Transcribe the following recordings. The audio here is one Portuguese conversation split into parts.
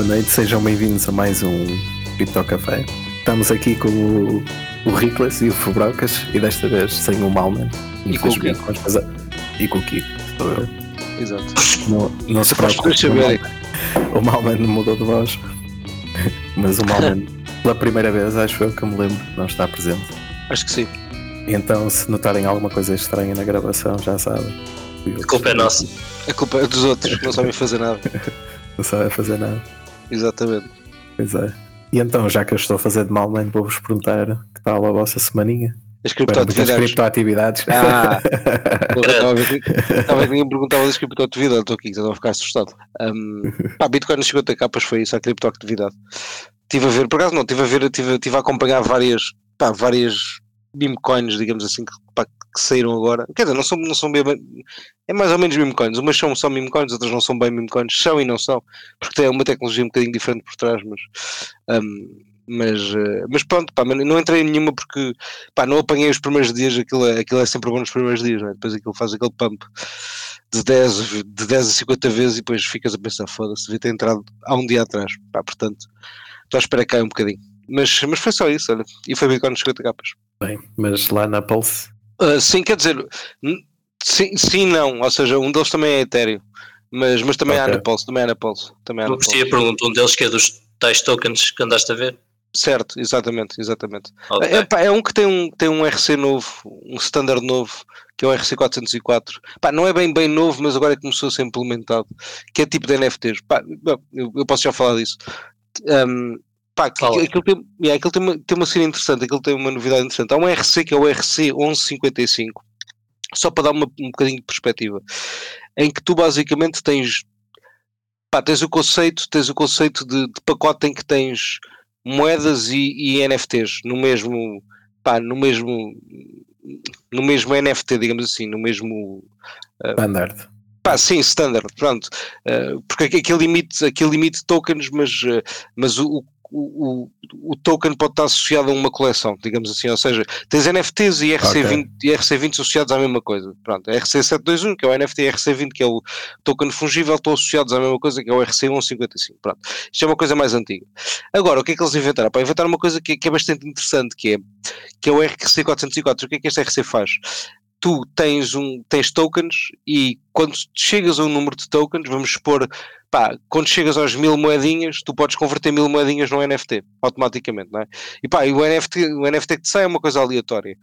Boa noite, sejam bem-vindos a mais um Cripto Café. Estamos aqui com o, o Rickless e o Fubrocas e desta vez sem o Malman. E com o Kiko. E com o Kiko. sou eu. Exato. Não, não se preocupe. o. Malman- mudou de voz. Mas o Malman, pela primeira vez, acho eu que me lembro, não está presente. Acho que sim. Então, se notarem alguma coisa estranha na gravação, já sabem. A culpa é nossa. A culpa é dos outros que não sabem fazer nada. Não sabe fazer nada. Exatamente. Pois é. E então, já que eu estou a fazer de Malman, vou-vos perguntar que tal a vossa semaninha. As Para muitas criptoatividades. criptoatividades. Ah, estava a ninguém perguntava das criptoatividades. Estou aqui, estava a ficar assustado. Um, pá, Bitcoin nos 50 capas foi isso, a criptoatividade. Estive a ver, por acaso não, estive a ver, estive, estive a acompanhar várias, pá, várias meme digamos assim, que, pá, que saíram agora. Quer dizer, não são, não são bem, é mais ou menos meme. Umas são só meme outras não são bem meme. São e não são, porque tem uma tecnologia um bocadinho diferente por trás, mas. um, mas, eh, mas pronto, pá, não entrei em nenhuma porque pá, não apanhei os primeiros dias, aquilo é, aquilo é sempre bom nos primeiros dias, é? depois aquilo faz aquele pump de 10, de 10 a 50 vezes e depois ficas a pensar, foda-se, devia ter entrado há um dia atrás, pá, portanto, estou à espera que caia um bocadinho. Mas, mas foi só isso, olha, e foi Bitcoin nos 50 capas. Bem, mas lá na Pulse, Ah, sim, quer dizer, sim, sim, não, ou seja, um deles também é Ethereum, mas, mas também há Ok. na Pulse, também há na Pulse, também há na Eu gostei Pulse. a pergunta, um deles que é dos tais tokens que andaste a ver. Certo, exatamente, exatamente. Ok. É, pá, é um que tem um, tem um RC novo, um standard novo, que é o RC 404. Pá, não é bem bem novo, mas agora é começou a ser implementado, que é tipo de NFTs. Pá, eu, eu posso já falar disso. Um, pá, que- Fala. aquilo, tem, yeah, aquilo tem, uma, tem uma cena interessante, aquilo tem uma novidade interessante. Há um RC que é o RC 1155, só para dar uma, um bocadinho de perspectiva, em que tu basicamente tens, pá, tens o conceito, tens o conceito de, de pacote em que tens moedas e, e NFTs no mesmo pá, no mesmo no mesmo NFT, digamos assim, no mesmo standard. pá, sim, standard, pronto, Eh, porque aquele limite, aquele limite de tokens, mas, eh, mas o, o, o, o token pode estar associado a uma coleção, digamos assim, ou seja, tens NFTs e RC20, e RC20 associados à mesma coisa, pronto, RC721 que é o NFT e RC20 que é o token fungível estão associados à mesma coisa que é o RC155, pronto, isto é uma coisa mais antiga. Agora, o que é que eles inventaram? Para inventaram uma coisa que, que é bastante interessante, que é, que é o RC404, o que é que este RC faz? Tu tens, um, tens tokens e quando chegas a um número de tokens, vamos supor, pá, quando chegas aos mil moedinhas, tu podes converter mil moedinhas num NFT, automaticamente, não é? E pá, e o NFT, o NFT que te sai é uma coisa aleatória.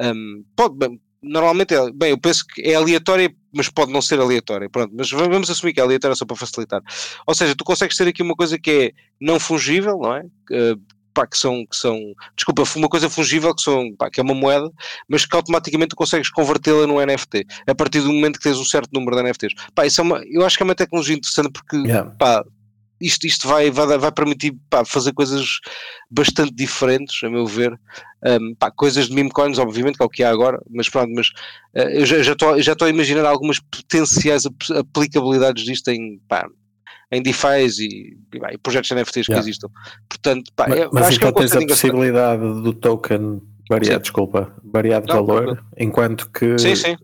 Um, pode, bem, normalmente, é, bem, eu penso que é aleatória, mas pode não ser aleatória, pronto, mas va- vamos assumir que é aleatória só para facilitar. Ou seja, tu consegues ter aqui uma coisa que é não fungível, não é? Uh, pá, que são, que são, desculpa, uma coisa fungível que, são, pá, que é uma moeda, mas que automaticamente consegues convertê-la num NFT, a partir do momento que tens um certo número de NFTs. Pá, isso é uma, eu acho que é uma tecnologia interessante porque Yeah. pá, isto, isto vai, vai, vai permitir pá, fazer coisas bastante diferentes, a meu ver. Um, pá, coisas de meme coins, obviamente, que é o que há agora, mas pronto, mas eh, eu já estou já estou a imaginar algumas potenciais ap- aplicabilidades disto em, pá, em DeFi e, e, projetos NFTs Yeah. que existam. Portanto, pá, mas eu mas acho que é tens a engraçado. possibilidade do token variar, Sim. desculpa, variar de Não, valor, tranquilo. enquanto que Sim, sim.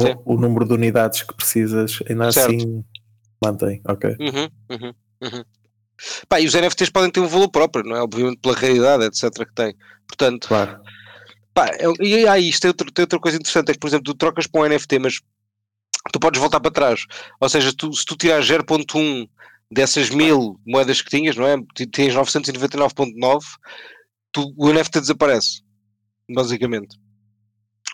sim. o número de unidades que precisas ainda Certo. assim mantém. Ok. Uhum, uhum, uhum. Pá, e os NFTs podem ter um valor próprio, não é? Obviamente pela raridade, etc. que tem. Portanto, Claro. pá, e aí isto tem, outro- tem outra coisa interessante, é que, por exemplo, tu trocas para um NFT, mas tu podes voltar para trás. Ou seja, tu, se tu tirares 0.1 dessas mil moedas que tinhas, não é? Tens 999.9, tu- o NFT desaparece, basicamente.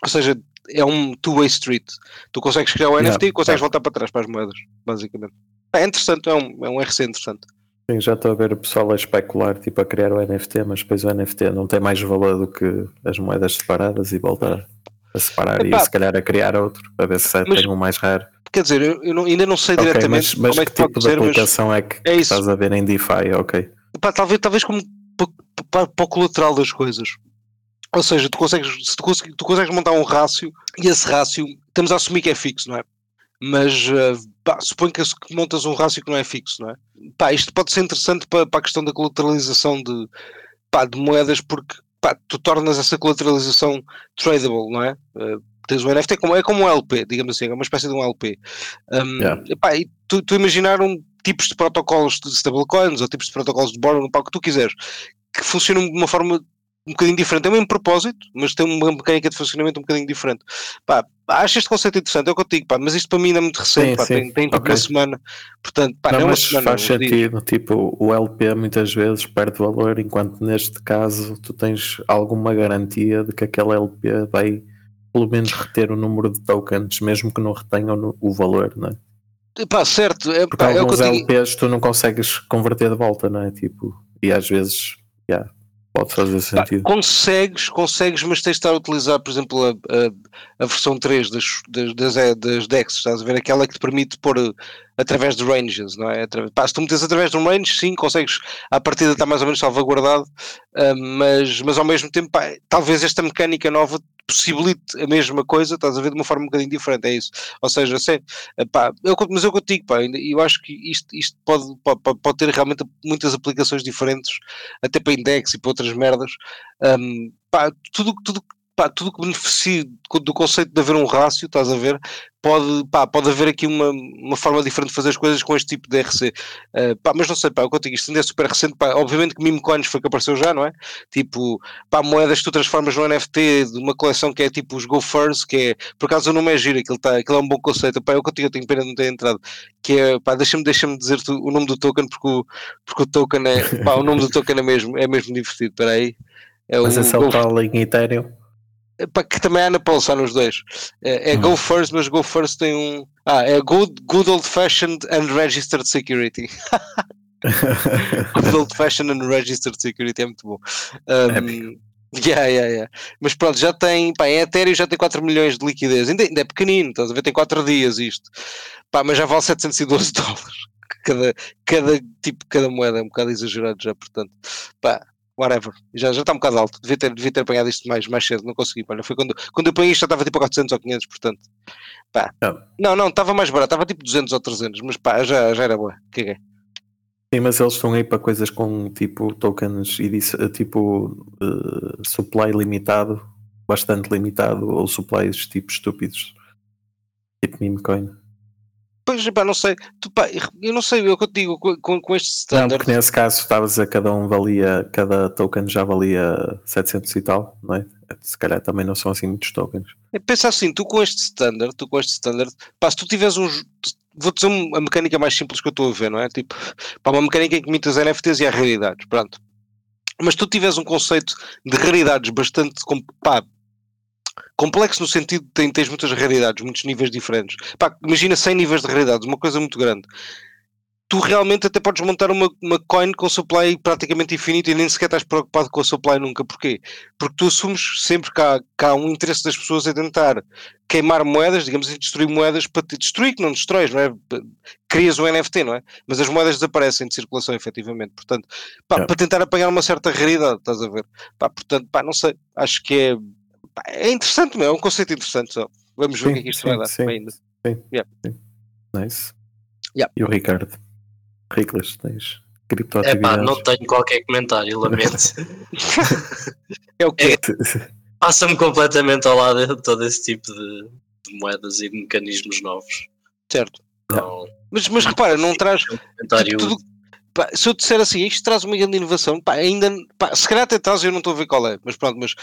Ou seja, é um two-way street. Tu consegues criar o Yeah, NFT e consegues voltar para trás para as moedas, basicamente. É interessante, é um, é um RC interessante. Sim, já estou a ver o pessoal a especular, tipo, a criar o NFT, mas depois o NFT não tem mais valor do que as moedas separadas e voltar a separar Epá. e se calhar a criar outro para ver se Mas- tem um mais raro. Quer dizer, eu, eu não- ainda não sei Ok, diretamente mas, mas como é que tipo de mas aplicação é que, é que estás a ver em DeFi? Ok. pá, talvez, talvez como pa- pa- para o colateral das coisas. Ou seja, tu consegues, se tu, consegues, tu consegues montar um rácio e esse rácio, estamos a assumir que é fixo, não é? Mas pá, suponho que, que montas um rácio que não é fixo, não é? Pá, isto pode ser interessante para, para a questão da colateralização de, pá, de moedas, porque pá, tu tornas essa colateralização tradable, não é? Eh, tens um NFT, como, é como um LP, digamos assim, é uma espécie de um LP. Um, Yeah. epá, e tu, tu imaginar um, tipos de protocolos de stablecoins ou tipos de protocolos de borrowing, para o que tu quiseres, que funcionam de uma forma um bocadinho diferente. É o mesmo propósito, mas tem uma mecânica de funcionamento um bocadinho diferente. Pá, acho este conceito interessante, é o que eu digo, pá, mas isto para mim ainda é muito recente, Sim, pá, sim. tem, tem tipo Ok. uma semana, portanto, pá, não, não, é uma mas semana, faz sentido. Tipo, o LP muitas vezes perde valor, enquanto neste caso tu tens alguma garantia de que aquele LP vai pelo menos reter o número de tokens, mesmo que não retenham o valor, não é? Pá, certo, é, Porque pá, é alguns digo. LPs tu não consegues converter de volta, não é? Tipo, e às vezes yeah, pode fazer Pá, sentido. consegues, consegues, mas tens de estar a utilizar, por exemplo, a, a, a versão 3 das, das, das, eh, das DEX, estás a ver? Aquela que te permite pôr eh, através de ranges, não é? Atra- pá, se tu metes através de um range, sim, consegues, à partida está mais ou menos salvaguardado, ah, mas, mas ao mesmo tempo, pá, talvez esta mecânica nova possibilite a mesma coisa, estás a ver, de uma forma um bocadinho diferente, é isso. Ou seja, sei, eh, pá, eu, mas eu contigo, pá, eu acho que isto, isto pode, pode, pode ter realmente muitas aplicações diferentes, até para index e para outras merdas. Um, pá, tudo, tudo, pá, tudo que beneficie do- conceito de haver um rácio, estás a ver, pode, pá, pode haver aqui uma, uma forma diferente de fazer as coisas com este tipo de RC. Uh, pá, mas não sei, pá, eu contigo, isto ainda é super recente, pá, obviamente que meme coins foi que apareceu já, não é? Tipo, pá, moedas que tu transformas no NFT de uma coleção que é tipo os Go First, que é, por acaso o nome é giro, aquilo, tá, aquilo é um bom conceito, pá, eu contigo, eu tenho pena de não ter entrado, que é, pá, deixa-me deixa dizer o nome do token, porque o, porque o token é, pá, o nome do token é mesmo, é mesmo divertido, espera aí. É Mas o esse é Go o tal em Ethereum. Que também há na Pulse, há nos dois. É, é Hum. Go First, mas Go First tem um. Ah, é Good, good Old Fashioned and Registered Security. good Old Fashioned and Registered Security é muito bom. Um, Épico. yeah, yeah, yeah. Mas pronto, já tem. Pá, em Ethereum já tem 4 milhões de liquidez. Ainda, ainda é pequenino, estás a ver? Tem 4 dias isto. Pá, mas já vale 712 dólares. Cada, cada tipo, cada moeda é um bocado exagerado já, portanto. Pá, whatever. Já, já está um bocado alto. Devia ter, devia ter apanhado isto mais, mais cedo, não consegui. Olha, foi quando, quando eu apanhei isto já estava tipo a 400 ou 500, portanto. Pá. Ah. Não, não, estava mais barato, estava tipo 200 ou 300, mas pá, já, já era boa. Caguei. Sim, mas eles estão aí para coisas com tipo tokens e disse- tipo eh, supply limitado, bastante limitado, ou supplies tipo estúpidos. Tipo meme coin. Pois, pá, não sei. Tu, pá, eu não sei, é que eu te digo com, com, este Não, standard. porque nesse caso estavas a cada um valia, cada token já valia 700 e tal, não é? Se calhar também não são assim muitos tokens. É, Pensa assim, tu com este standard, tu com este standard, pá, se tu tiveres uns. Vou dizer um- a mecânica mais simples que eu estou a ver, não é? Tipo, pá, uma mecânica em que imitas NFTs e há raridades, pronto. Mas tu tiveres um conceito de raridades bastante pá, complexo no sentido de tem- tens muitas raridades, muitos níveis diferentes. Pá, imagina 100 níveis de raridades, uma coisa muito grande. Tu realmente até podes montar uma, uma coin com supply praticamente infinito e nem sequer estás preocupado com a supply nunca. Porquê? Porque tu assumes sempre que há, que há um interesse das pessoas em tentar queimar moedas, digamos assim, destruir moedas para te destruir, que não destróis, não é? Crias um NFT, não é? Mas as moedas desaparecem de circulação, efetivamente. Portanto, pá, Yeah. para tentar apanhar uma certa raridade, estás a ver? Pá, portanto, pá, não sei, acho que é, é interessante, meu, é um conceito interessante só. Vamos ver o que é que isto Sim, vai dar sim, ainda. sim, Yeah. sim. Nice. Yeah. E o Ricardo? Riclas, tens É pá, criptoatividades? não tenho qualquer comentário, lamento. É o que Passa-me completamente ao lado todo esse tipo de, de moedas e de mecanismos novos. certo. Não, Mas, mas repara, não traz, um comentário. tudo- Pá, se eu disser assim, isto traz uma grande inovação, pá, ainda, pá, se calhar até traz, eu não estou a ver qual é, mas pronto, mas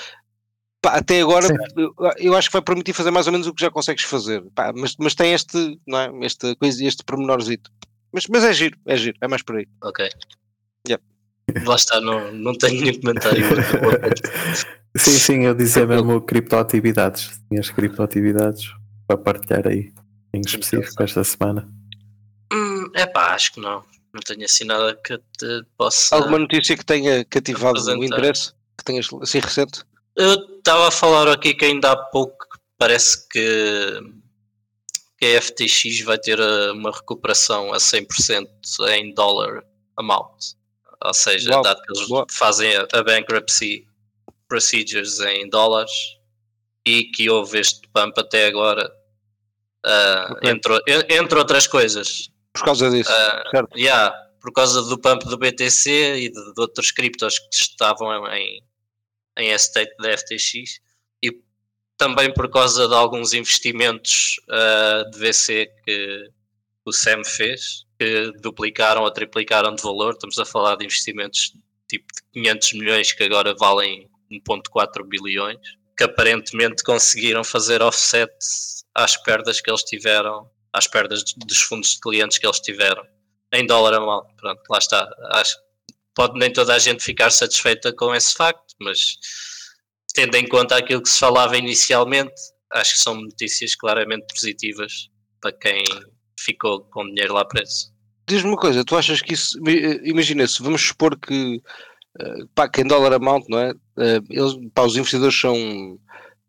pá, até agora Sim. eu, eu acho que vai permitir fazer mais ou menos o que já consegues fazer, pá, mas, mas tem este, não é, este, coisa, este pormenorzito. Mas, mas é giro, é giro, é mais por aí. Ok. Yep. Lá está, não, não tenho nenhum comentário. Sim, sim, eu dizia mesmo criptoatividades. Tinhas criptoatividades para partilhar aí em específico esta semana. É pá, acho que não. Não tenho assim nada que te possa. Alguma notícia que tenha cativado o interesse, que tenhas assim recente? Eu estava a falar aqui que ainda há pouco parece que, que a FTX vai ter eh, uma recuperação a 100% em dólar amount. Ou seja, Uau, dado que eles boa. fazem a, bankruptcy procedures em dólares e que houve este pump até agora, ah, Ok. entre, entre outras coisas. Por causa disso, Ah, certo? Yeah, por causa do pump do BTC e de, de outros criptos que estavam em, em estate da FTX e também por causa de alguns investimentos ah, de VC que o Sam fez. que duplicaram ou triplicaram de valor. Estamos a falar de investimentos tipo de 500 milhões que agora valem 1.4 bilhões, que aparentemente conseguiram fazer offset às perdas que eles tiveram, às perdas dos fundos de clientes que eles tiveram, em dólar a mal. Pronto, lá está. Acho, pode nem toda a gente ficar satisfeita com esse facto, mas tendo em conta aquilo que se falava inicialmente, acho que são notícias claramente positivas para quem ficou com dinheiro lá preso. Diz-me uma coisa, tu achas que isso, imagina se vamos supor que, uh, pá, que em dólar amount, não é? Uh, eles, pá, os investidores são,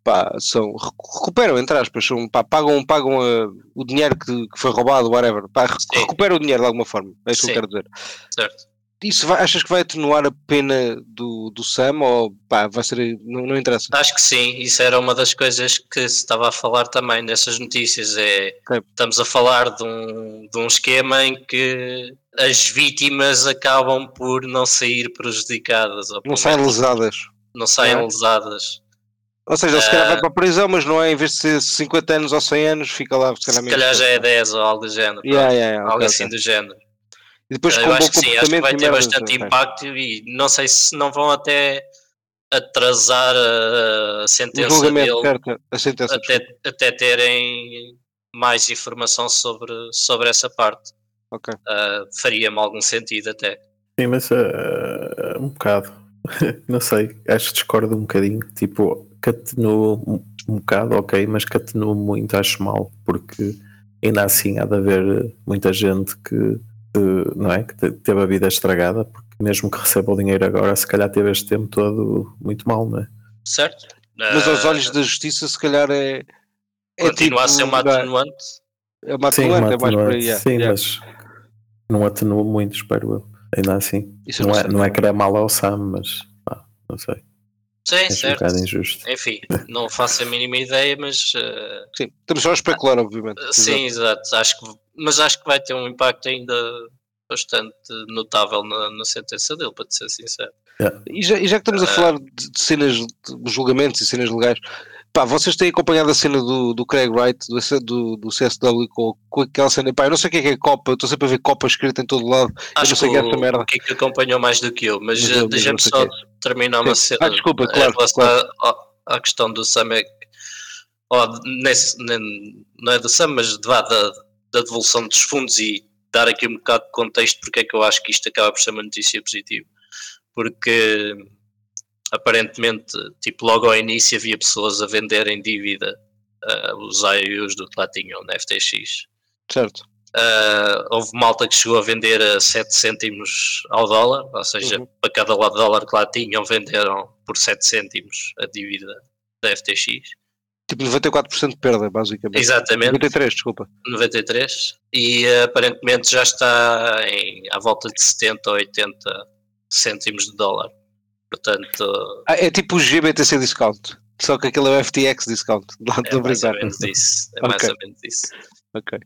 pá, são, recuperam, entre aspas, são, pá, pagam, pagam uh, o dinheiro que, que, foi roubado, whatever, pá, recuperam o dinheiro de alguma forma, é isso que eu quero dizer. Certo isso vai, achas que vai atenuar a pena do, do Sam ou pá, vai ser. Não, não interessa? Acho que sim, isso era uma das coisas que se estava a falar também nessas notícias. É, okay. Estamos a falar de um, de um esquema em que as vítimas acabam por não sair prejudicadas. não saem lesadas. Não saem é. lesadas. Ou seja, se calhar vai ah, para a prisão, mas não é em vez de ser 50 anos ou 100 anos, fica lá. Se calhar, se calhar já é 10 ou algo do género. Yeah, yeah, yeah, algo okay, assim okay. do género. E depois eu acho que sim, acho que vai ter bastante impacto e não sei se não vão até atrasar a, sentença dele certo, a sentença, até, até terem mais informação sobre, sobre essa parte. Okay. Uh, Faria-me algum sentido até. Sim, mas uh, um bocado. não sei, acho que discordo um bocadinho. Tipo, catenuo um, um bocado, ok, mas catenuo muito, acho mal, porque ainda assim há de haver muita gente que não é? que teve a vida estragada, porque mesmo que receba o dinheiro agora, se calhar teve este tempo todo muito mal, não é? Certo. Mas aos olhos da justiça, se calhar é. é Continua tipo, a ser uma atenuante. É uma atenuante, sim, uma atenuante, é mais por aí. Sim, yeah. mas não atenua muito, espero eu. Ainda assim. Isso não, é, não é querer mal ao Sam, mas pá, não sei. Sim, é certo. Um injusto. Enfim, não faço a mínima ideia, mas. Uh... Sim, estamos só a especular, obviamente. Sim, exato. exato. Acho que mas acho que vai ter um impacto ainda bastante notável na, na sentença dele, para te ser sincero. Yeah. E, já, e, já, que estamos a ah. falar de, de cenas de julgamentos e cenas legais, pá, vocês têm acompanhado a cena do, do Craig Wright, do, do, do CSW, com, com aquela cena, pá, eu não sei o que é, que é Copa, eu estou sempre a ver Copa escrita em todo lado, Acho eu não sei que é essa merda. O que, que acompanhou mais do que eu, mas, deixa-me só é. terminar uma cena. Ah, desculpa, claro. claro. À, à questão do Sam, é, ou, nesse, não é do Sam, mas de, da, da devolução dos fundos e dar aqui um bocado de contexto porque é que eu acho que isto acaba por ser uma notícia positiva. Porque aparentemente, tipo, logo ao início havia pessoas a venderem dívida uh, os IOUs do que lá tinham na FTX. Certo. Uh, houve malta que chegou a vender a 7 cêntimos ao dólar, ou seja, uhum. para cada dólar que lá tinham, venderam por 7 cêntimos a dívida da FTX. Tipo 94% de perda, basicamente. Exatamente. 93, desculpa. 93. E aparentemente já está em, à volta de 70 ou 80 cêntimos de dólar. Portanto. Ah, é tipo o GBTC discount. Só que aquele é o FTX discount. Lá é mais ou menos isso. É okay. mais ou menos isso. Ok.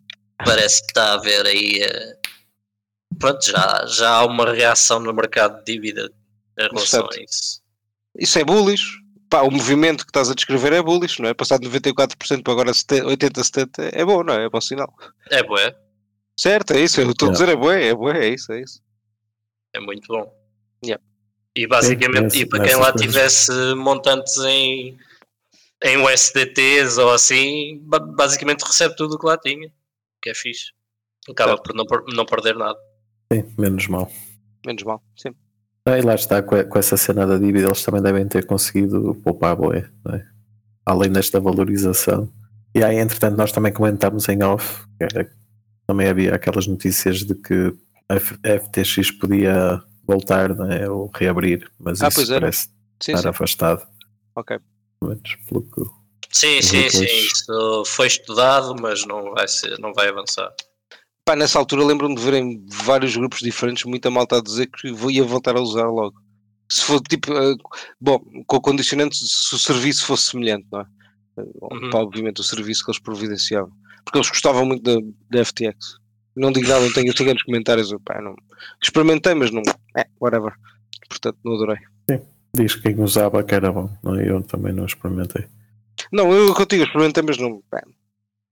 Parece que está a haver aí. Uh, pronto, já, já há uma reação no mercado de dívida em relação a isso. Isso é bullish pá, o movimento que estás a descrever é bullish, não é? Passar de 94% para agora 80, 70 é bom, não é? É bom sinal. É bom, é? Certo, é isso. Eu estou a dizer é bom, é bom, é isso, é isso. É muito bom. Yeah. E basicamente, é, e para quem lá tivesse montantes em, em USDTs ou assim, basicamente recebe tudo o que lá tinha, que é fixe. Acaba certo. por não, não perder nada. Sim, menos mal. Menos mal, sim. Ah, e lá está, com, essa cena da dívida, eles também devem ter conseguido poupar boé, é? além desta valorização. E aí, entretanto, nós também comentámos em off, que também havia aquelas notícias de que a FTX podia voltar é? ou reabrir, mas ah, isso parece sim, estar sim. afastado. Ok. Menos pelo que Sim, sim, sim, isso foi estudado, mas não vai, ser, não vai avançar. Pá, nessa altura lembro-me de verem vários grupos diferentes, muita malta a dizer que ia voltar a usar logo. Se for tipo, uh, bom, com o condicionante se o serviço fosse semelhante, não é? Uhum. Pá, obviamente o serviço que eles providenciavam. Porque eles gostavam muito da, da FTX. Não digo nada, não tenho, tenho nos comentários. Pá, não, experimentei, mas não. É, whatever. Portanto, não adorei. Sim, diz que quem usava que era bom. Não, eu também não experimentei. Não, eu contigo experimentei, mas não. É,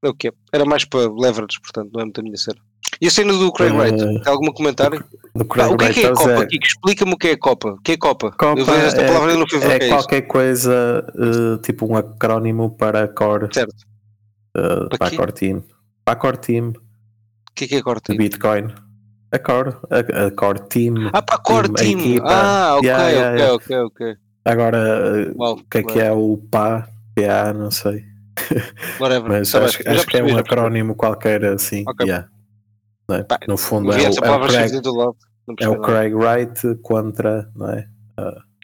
é o que Era mais para leverage, portanto, não é muito a minha cena. E a cena do Craig Eh, Wright? Tem algum comentário? Do Pá, Craig o que é que é a Copa? é- Kiko? Explica-me o que é a Copa. O que é Copa? Copa eu vejo esta é- palavra e não fui ver o é é qualquer coisa, eh, tipo um acrónimo para Core, Certo. eh, Para para a Core Team. Para a Core Team O que é que é a Core Team? Bitcoin. A Core, a, a Core Team. Ah, para a Core Team. equipa. Ah, ok, Yeah, yeah, ok, yeah. ok, ok. Agora, eh, Uau, o que é que é o PA? PA, não sei. Whatever. Mas Tá acho, acho que é um acrónimo qualquer assim. Ok. yeah. Não é? Pá, no fundo, é é o Craig, é o. Craig Wright contra não é?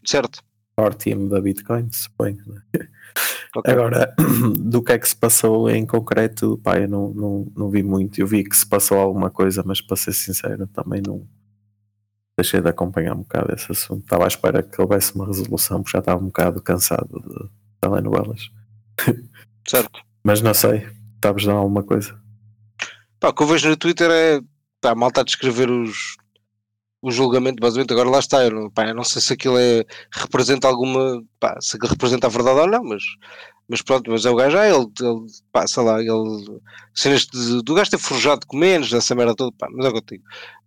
Certo. Core Team da Bitcoin, suponho. é? Ok. Agora, do que é que se passou em concreto, pá, eu não, não, não vi muito. Eu vi que se passou alguma coisa, mas para ser sincero, também não deixei de acompanhar um bocado esse assunto. Estava à espera que houvesse uma resolução, porque já estava um bocado cansado de telenovelas. Certo. Mas não sei, sabes de alguma coisa? Pá, o que eu vejo no Twitter é pá, a malta a descrever os, o julgamento, basicamente. Agora lá está, eu não, pá, eu não sei se aquilo é, representa alguma. Pá, se aquilo representa a verdade ou não, mas, mas pronto, mas é o gajo, ah, ele, ele pá, sei lá, ele. Cenas de, do gajo ter forjado com menos, dessa merda toda, pá, mas é o que eu digo.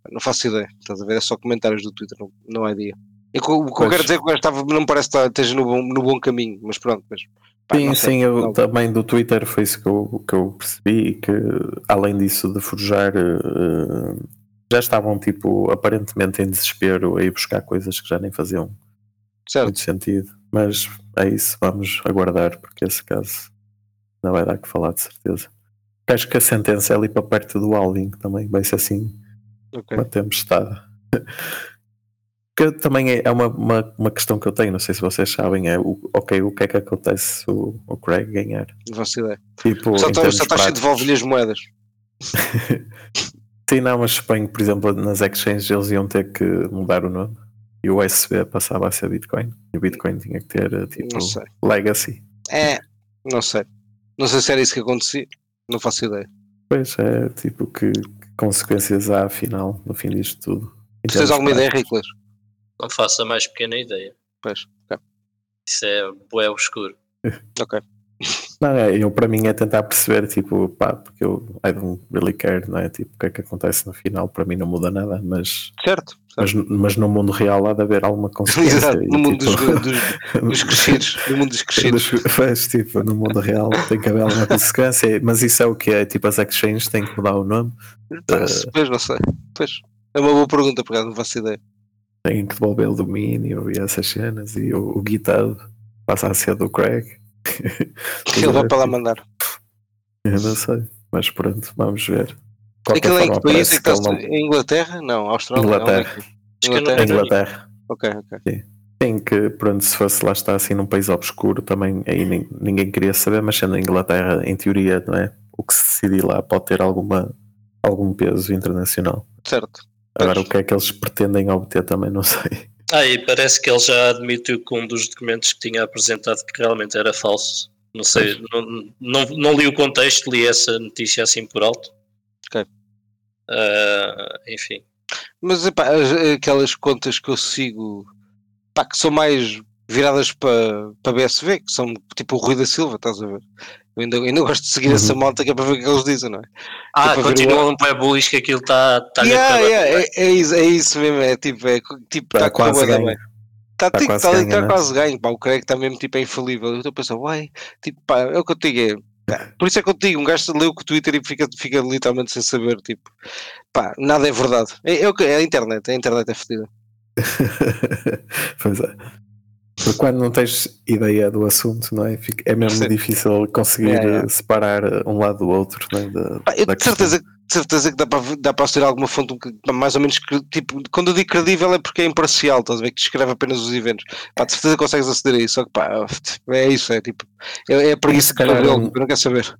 Não faço ideia, estás a ver? É só comentários do Twitter, não, não há. É que o que eu quero dizer é que o gajo estava, não parece que está- esteja no bom, no bom caminho, mas pronto, mas. Pá, sim, sim, eu também do Twitter foi isso que eu, que eu percebi, que além disso de forjar, eh, já estavam tipo aparentemente em desespero a ir buscar coisas que já nem faziam Certo. muito sentido. Mas é isso, vamos aguardar, porque esse caso não vai dar que falar de certeza. Acho que a sentença é ali para perto do Alvin também, vai ser assim ok. uma tempestade. Que também é é uma, uma, uma questão que eu tenho, não sei se vocês sabem, é o, ok, o que é que acontece se o, o Craig ganhar? Não faço ideia. Tipo, Só está está cheio de práticos. devolve-lhe as moedas. Sim, não, mas que, por exemplo, nas exchanges eles iam ter que mudar o nome e o USB passava a ser Bitcoin e o Bitcoin tinha que ter tipo legacy. É, não sei. Não sei se era isso que acontecia. Não faço ideia. Pois é, tipo, que, que consequências há afinal no fim disto tudo? Tens alguma ideia, práticos. Riclas? Não faço a mais pequena ideia. Pois, ok. Isso é bué obscuro. Ok. Não, é, eu para mim é tentar perceber, tipo, pá, porque eu I don't really care, não é? Tipo, o que é que acontece no final, para mim não muda nada, mas, Certo. mas, mas no mundo real há de haver alguma consequência. Exato. e, No mundo dos, tipo, dos, dos crescidos. No mundo dos crescidos. Dos- Pois, tipo, no mundo real tem que haver alguma consequência, mas isso é o que é, tipo, as exchanges têm que mudar o nome, Pá, se- Pois, não sei. Pois. É uma boa pergunta, por acaso, não faço ideia. Têm que devolver o domínio e essas cenas, e o, o GitHub passa a ser do Craig. Ele vai para lá mandar. Eu não sei, mas pronto, vamos ver. Aquilo em que país é que está? não- Em Inglaterra? Não, Austrália. Inglaterra. É que- que não Inglaterra. Inglaterra. Ok, ok. Sim, que pronto, se fosse lá estar assim num país obscuro também aí nin- ninguém queria saber, mas sendo a Inglaterra, em teoria, não é? O que se decidir lá pode ter alguma, algum peso internacional. Certo. Agora Pois. o que é que eles pretendem obter também não sei. Ah, e parece que ele já admitiu que um dos documentos que tinha apresentado que realmente era falso. Não sei, não, não, não li o contexto, li essa notícia assim por alto. Ok. Ah, enfim. Mas epá, as- aquelas contas que eu sigo pá, que são mais viradas para para BSV, que são tipo o Rui da Silva, estás a ver? Eu ainda, ainda gosto de seguir essa Uhum. malta que é para ver o que eles dizem, não é? Ah, ver continua um pé bullish que aquilo está tá Yeah, yeah, é, é isso, é isso mesmo, é tipo, é, tipo Está tá com a quase ganho. bem. Está Tá tá, quase tá, ganho, tá né? quase ganho, pá, o Craig está mesmo tipo é infalível. Eu estou a pensar, uai, tipo, pá, é o que eu te digo, é, por isso é que eu te digo, um gajo lê o que o Twitter e fica, fica literalmente sem saber, tipo, pá, nada é verdade. É, é, o que- é a internet, a internet é fedida. pois é. Porque quando não tens ideia do assunto, não é? É mesmo Sim. difícil conseguir yeah. eh, separar um lado do outro, não é? Da, Pá, eu de certeza, de certeza que dá para, dá para ser alguma fonte mais ou menos, tipo, quando eu digo credível é porque é imparcial, estás a ver, que descreve apenas os eventos. Pá, de certeza consegues aceder a isso, só que pá, é isso, é tipo, é, é a preguiça cabelo, um- eu não quero saber.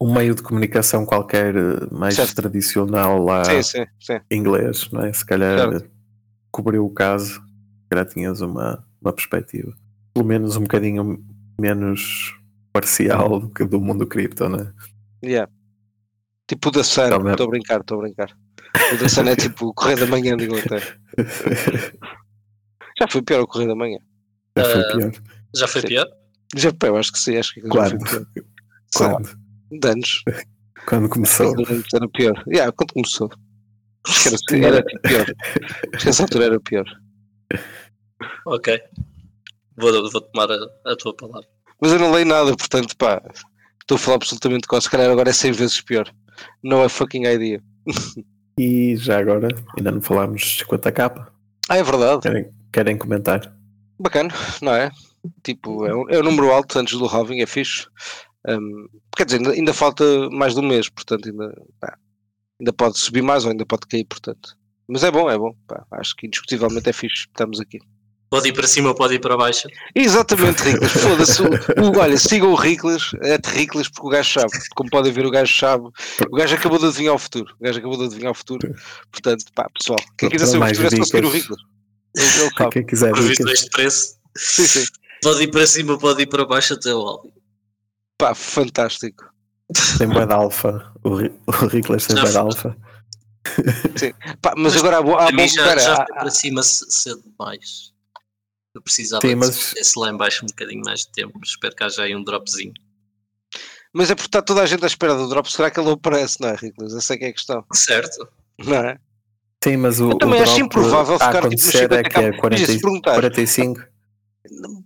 um meio de comunicação qualquer eh, mais Certo. tradicional lá Sim, sim, sim. inglês, não é? Se calhar Certo. cobriu o caso, se calhar tinhas uma, uma perspectiva, pelo menos um bocadinho menos parcial do que do mundo cripto, não é? Yeah. Tipo o da Sun, estou a brincar, estou a brincar. O da Sun é tipo o Correio da Manhã de Inglaterra. Já foi pior o Correio da Manhã. Já foi Ah, pior. Já foi Sim. pior? Já, eu acho que sim, acho que já foi Quando? pior. Lá, Quando? de anos. Quando começou. Era pior. Yeah, quando começou. Era, era pior. Essa altura era pior. Ok. Vou, vou tomar a, a, tua palavra. Mas eu não leio nada, portanto, pá, estou a falar absolutamente com se calhar agora é 100 vezes pior. Não é fucking idea. E já agora, ainda não falámos de 50k. Ah, é verdade. Querem, querem comentar? Bacana, não é? Tipo, é um, é um número alto antes do halving, é fixe. Um, quer dizer, ainda, ainda, falta mais de um mês, portanto, ainda, pá, ainda pode subir mais ou ainda pode cair, portanto. Mas é bom, é bom. Pá, acho que indiscutivelmente é fixe. Estamos aqui. Pode ir para cima ou pode ir para baixo. Exatamente, Riclas. Foda-se. olha, sigam o Riclas, é de Riclas, porque o gajo sabe. Como podem ver, o gajo sabe. O gajo acabou de adivinhar o futuro. O gajo acabou de adivinhar o futuro. Portanto, pá, pessoal, quem quiser saber o futuro é só seguir o Riclas. Ele, Quem quiser. Previsões de preço. Sim, sim. Pode ir para cima, pode ir para baixo até o Alvin. Pá, fantástico. Tem bué de alfa. O, o Riclas tem bué de alfa. Sim. Pá, mas, mas agora há, há bom já, há, para cima cedo demais. Eu precisava Sim, mas... de lá embaixo um bocadinho mais de tempo. Espero que haja aí um dropzinho. Mas é porque está toda a gente à espera do drop. Será que ele aparece, não é, Riclas? Essa é que é a questão. Certo. Não é? Sim, mas o. Eu também o acho improvável ficar tipo, no 50 é que é 40, 45.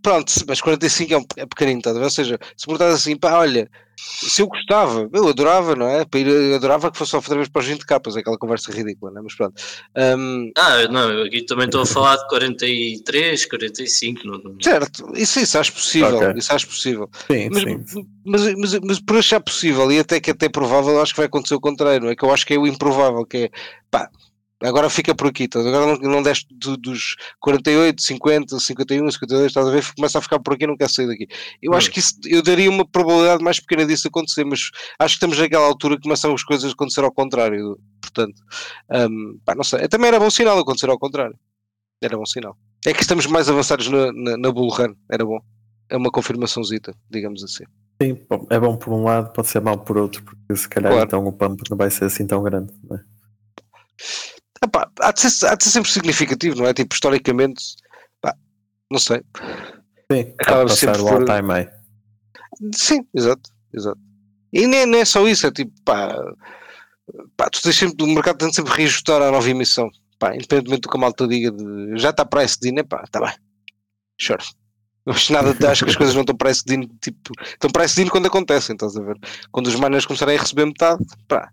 Pronto, mas 45 é, um, é pequenino, tá? ou seja, se perguntasse assim, pá, olha, se eu gostava, eu adorava, não é? Eu adorava que fosse outra vez para os 20 capas, aquela conversa ridícula, não é? Mas pronto. Um... Ah, não, aqui também estou a falar de 43, 45. Não... Certo, isso, isso acho possível, okay. isso acho possível. Sim, mas, sim. Mas, mas, mas, mas, por achar possível e até que até provável, acho que vai acontecer o contrário, não é? Que eu acho que é o improvável, que é, pá, Agora fica por aqui, tá? agora não, não deste do, dos 48, 50, 51, 52, estás a ver? Começa a ficar por aqui e não quer sair daqui. Eu hum. acho que isso, eu daria uma probabilidade mais pequena disso acontecer, mas acho que estamos naquela altura que começam as coisas a acontecer ao contrário. Portanto, um, pá, não sei. Também era bom sinal acontecer ao contrário. Era bom sinal. É que estamos mais avançados na, na, na Bull Run, era bom. É uma confirmaçãozita, digamos assim. Sim, é bom por um lado, pode ser mau por outro, porque se calhar claro. então o pump não vai ser assim tão grande. Não é? Epá, há, de ser, há de ser sempre significativo, não é? Tipo, historicamente, pá, não sei. Sim, acaba de sempre o por... time aí. Sim, exato, exato. E nem, nem é só isso, é tipo, pá, pá tu tens sempre, o mercado tem sempre reajustar a nova emissão, pá, independentemente do que a malta diga de já está price din, pá, está bem, sure. Mas nada, acho que as coisas não estão price din, tipo, estão price din quando acontecem, estás a ver? Quando os miners começarem a receber metade, pá,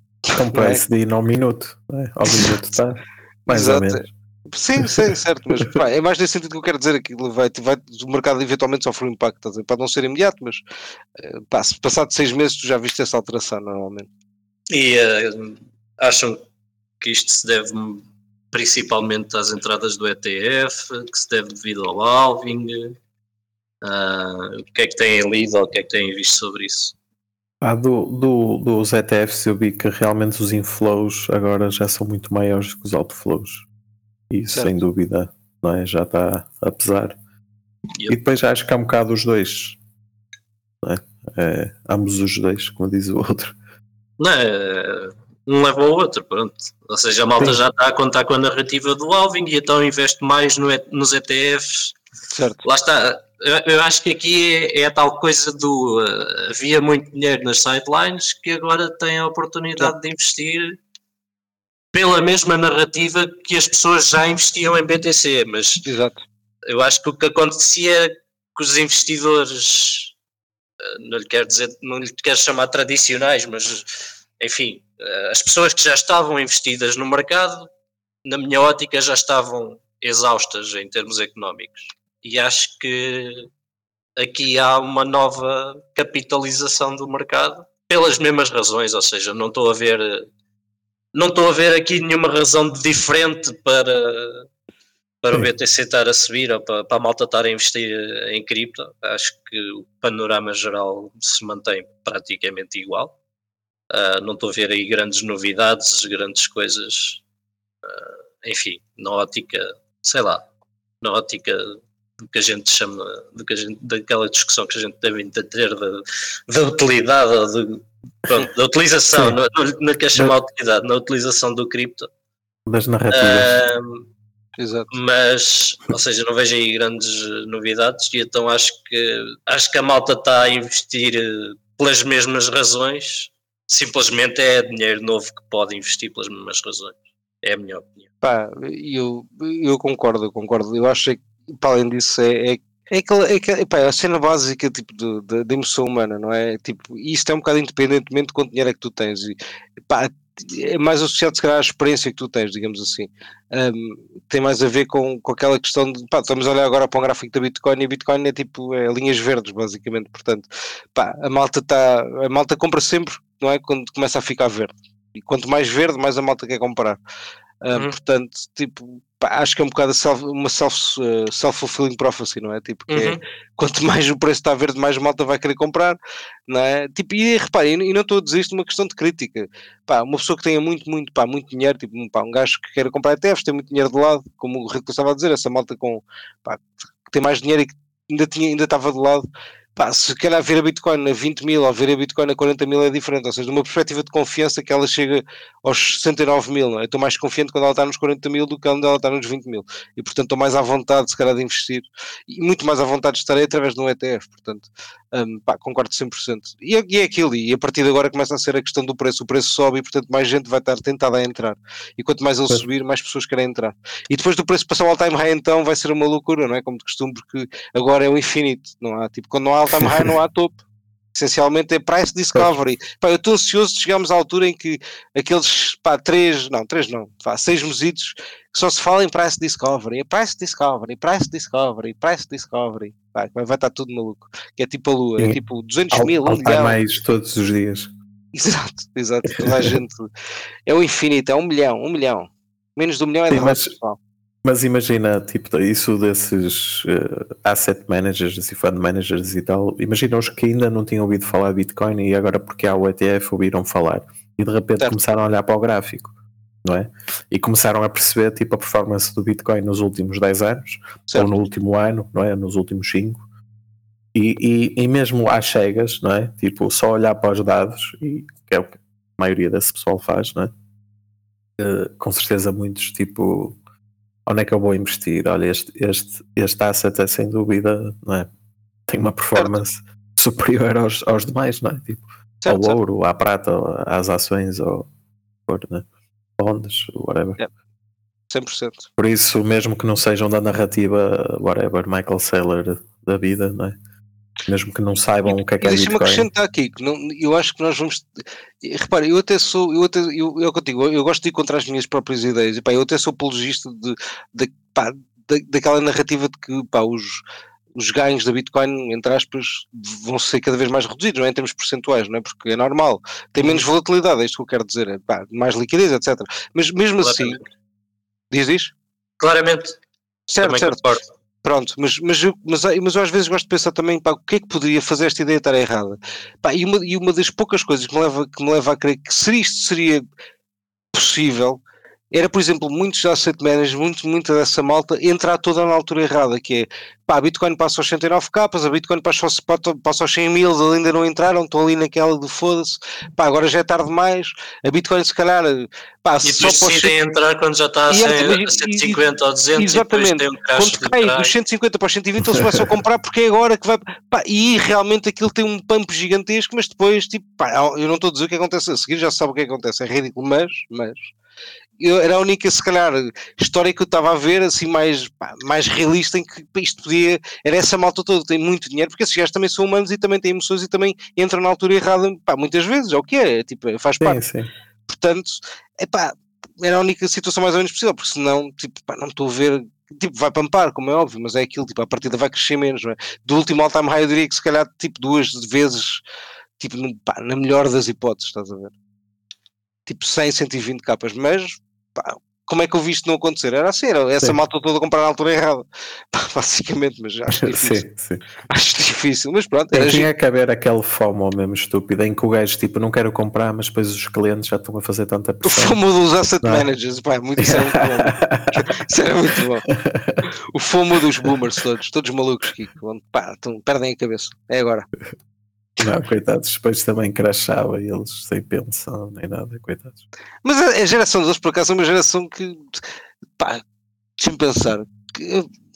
parece é? de ir ao minuto, é? ao minuto está mais Exato. ou menos. Sim, sim, certo, mas pá, é mais nesse sentido que eu quero dizer aquilo vai, vai o mercado eventualmente sofre um impacto, dizer, pode não ser imediato, mas eh, pá, se passado seis meses tu já viste essa alteração normalmente. E uh, acham que isto se deve principalmente às entradas do ETF, que se deve devido ao halving? Uh, o que é que têm lido ou o que é que têm visto sobre isso? Ah, do, do, dos ETFs eu vi que realmente os inflows agora já são muito maiores que os outflows. E certo. sem dúvida não é? já está a pesar. Yep. E depois acho que há um bocado os dois. Não é? É, ambos os dois, como diz o outro. Não, é, um leva ao outro, pronto. Ou seja, a malta Sim. já está a contar com a narrativa do Alving e então investe mais no, nos ETFs. Certo. Lá está, eu acho que aqui é, é, a tal coisa do uh, havia muito dinheiro nas sidelines que agora tem a oportunidade de investir pela mesma narrativa que as pessoas já investiam em BTC, mas Exato. eu acho que o que acontecia é que os investidores uh, não lhe quero dizer, não lhe quero chamar tradicionais, mas enfim, uh, as pessoas que já estavam investidas no mercado, na minha ótica, já estavam exaustas em termos económicos e acho que aqui há uma nova capitalização do mercado pelas mesmas razões, ou seja, não estou a ver não estou a ver aqui nenhuma razão diferente para para o BTC estar a subir ou para, para a malta estar a investir em cripto. Acho que o panorama geral se mantém praticamente igual. Uh, não estou a ver aí grandes novidades, grandes coisas. Uh, enfim, na ótica, sei lá, na ótica do que a gente chama, do que a gente, daquela discussão que a gente deve ter da, da utilidade ou de, pronto, da utilização, não, não, quer chamar de utilidade, na utilização do cripto. Das narrativas. Exato. Mas, ou seja, não vejo aí grandes novidades e então acho que acho que a malta está a investir pelas mesmas razões simplesmente é dinheiro novo que pode investir pelas mesmas razões. É a minha opinião. Pá, eu, eu concordo, eu concordo. Eu acho que, para além disso, é, é é aquela, é aquela epá, é a cena básica tipo, da emoção humana, não é? Tipo, isto é um bocado independentemente de quanto dinheiro é que tu tens. E, epá, é mais associado, se calhar, à experiência que tu tens, digamos assim. Um, tem mais a ver com, com aquela questão de. Pá, estamos a olhar agora para um gráfico da Bitcoin e a Bitcoin é tipo é linhas verdes, basicamente. Portanto, pá, a malta está. A malta compra sempre, não é? Quando começa a ficar verde. E quanto mais verde, mais a malta quer comprar. Uh, uhum. Portanto, tipo, acho que é um bocado self, uma self-fulfilling uh, self prophecy, não é? Tipo, que é, uhum. é, quanto mais o preço está verde, mais malta vai querer comprar, não é? Tipo, e repare, e não estou a dizer isto uma questão de crítica, pá, uma pessoa que tenha muito, muito, pá, muito dinheiro, tipo, pá, um gajo que queira comprar ETFs, tem muito dinheiro de lado, como o Rico estava a dizer, essa malta com, pá, que tem mais dinheiro e que ainda, tinha, ainda estava de lado, Pá, se calhar ver a Bitcoin a 20 mil ou ver a Bitcoin a 40 mil é diferente, ou seja, de uma perspectiva de confiança que ela chega aos 69 mil, é? eu estou mais confiante quando ela está nos 40 mil do que quando ela está nos 20 mil, e portanto estou mais à vontade se calhar de investir, e muito mais à vontade de estar aí através de um ETF, portanto, um, pá, concordo 100%. E é, e é aquilo, e a partir de agora começa a ser a questão do preço, o preço sobe e portanto mais gente vai estar tentada a entrar, e quanto mais ele subir, mais pessoas querem entrar. E depois do preço passar ao all-time high então vai ser uma loucura, não é? Como de costume, porque agora é o infinito, não há, tipo, quando não há all-time high não há topo. Essencialmente é price discovery. Pá, eu estou ansioso de chegarmos à altura em que aqueles pá, três, não, três não, pá, seis mesitos que só se fala em price discovery, price discovery, price discovery, price discovery. Pá, vai, estar tudo maluco. Que é tipo a lua, é tipo 200 mil, um milhão. mais todos os dias. Exato, exato. Toda a gente. É o infinito, é um milhão, um milhão. Menos de um milhão é de mas, mas imagina, tipo, isso desses uh, asset managers e fund managers e tal, imagina os que ainda não tinham ouvido falar de Bitcoin e agora porque há o ETF ouviram falar e de repente certo. começaram a olhar para o gráfico, não é? E começaram a perceber, tipo, a performance do Bitcoin nos últimos 10 anos, certo. ou no último ano, não é? Nos últimos 5. E, e, e mesmo às cegas, não é? Tipo, só olhar para os dados, e que é o que a maioria desse pessoal faz, não é? Uh, com certeza muitos, tipo onde é que eu vou investir? Olha, este, este, este asset é sem dúvida, não é? Tem uma performance certo. superior aos, aos demais, não é? Tipo, certo, ao ouro, à prata, às ações, ou né? Bonds, whatever. Yeah. 100%. Por isso, mesmo que não sejam da narrativa, whatever, Michael Saylor da vida, não é? mesmo que não saibam e, o que é que é Bitcoin. Deixa-me acrescentar aqui, que não, eu acho que nós vamos. Repara, eu até sou, eu até, eu, eu, contigo, eu gosto de ir contra as minhas próprias ideias, e, pá, eu até sou apologista de, de, pá, da, daquela narrativa de que pá, os, os ganhos da Bitcoin, entre aspas, vão ser cada vez mais reduzidos, não é? em termos percentuais, não é? Porque é normal, tem menos volatilidade, é isto que eu quero dizer, é, pá, mais liquidez, etc. Mas mesmo assim, diz isso? Claramente. Certo, certo. Concordo. Pronto, mas, mas, eu, mas, mas eu às vezes gosto de pensar também, pá, o que é que poderia fazer esta ideia estar errada? Pá, e, uma, e uma das poucas coisas que me leva, que me leva a crer que seria isto seria possível era, por exemplo, muitos asset managers, muito, muita dessa malta, entrar toda na altura errada, que é, pá, a Bitcoin passa aos 109 capas, a Bitcoin passa aos, passa aos 100 mil, ainda não entraram, estão ali naquela de foda-se, pá, agora já é tarde demais, a Bitcoin se calhar, pá, e só decidem entrar quando já está a, 100, a 150 ou 200 exatamente, um quando cai dos 150 para os 120 eles começam a comprar porque é agora que vai, pá, e realmente aquilo tem um pump gigantesco, mas depois, tipo, pá, eu não estou a dizer o que acontece a seguir, já sabe o que acontece, é ridículo, mas, mas eu, era a única, se calhar, história que eu estava a ver, assim, mais, pá, mais realista, em que isto podia. Era essa malta toda, tem muito dinheiro, porque esses gajos também são humanos e também têm emoções e também entram na altura errada, pá, muitas vezes, é o que é, tipo, faz parte. Sim, sim. Portanto, é pá, era a única situação mais ou menos possível, porque senão, tipo, pá, não estou a ver. Tipo, vai pampar, como é óbvio, mas é aquilo, tipo, a partida vai crescer menos, não é? Do último all-time high, eu diria que se calhar, tipo, duas vezes, tipo, no, pá, na melhor das hipóteses, estás a ver? Tipo, 100, 120 capas, mas pá, como é que eu vi isto não acontecer? Era assim, era essa sim. malta toda a comprar na altura errada, basicamente, mas acho difícil. sim, sim. Acho difícil, mas pronto. Era tinha que haver aquele FOMO mesmo estúpido, em que o gajo tipo, não quero comprar, mas depois os clientes já estão a fazer tanta pressão. O FOMO dos asset não. É? managers, pá, muito, isso, era muito bom. isso era muito bom. O FOMO dos boomers todos, todos malucos, Kiko, pá, perdem a cabeça. É agora. Não, coitados, depois também crachava eles sem pensão nem nada, coitados. Mas a, a geração deles, por acaso, é uma geração que, pá, deixa-me pensar,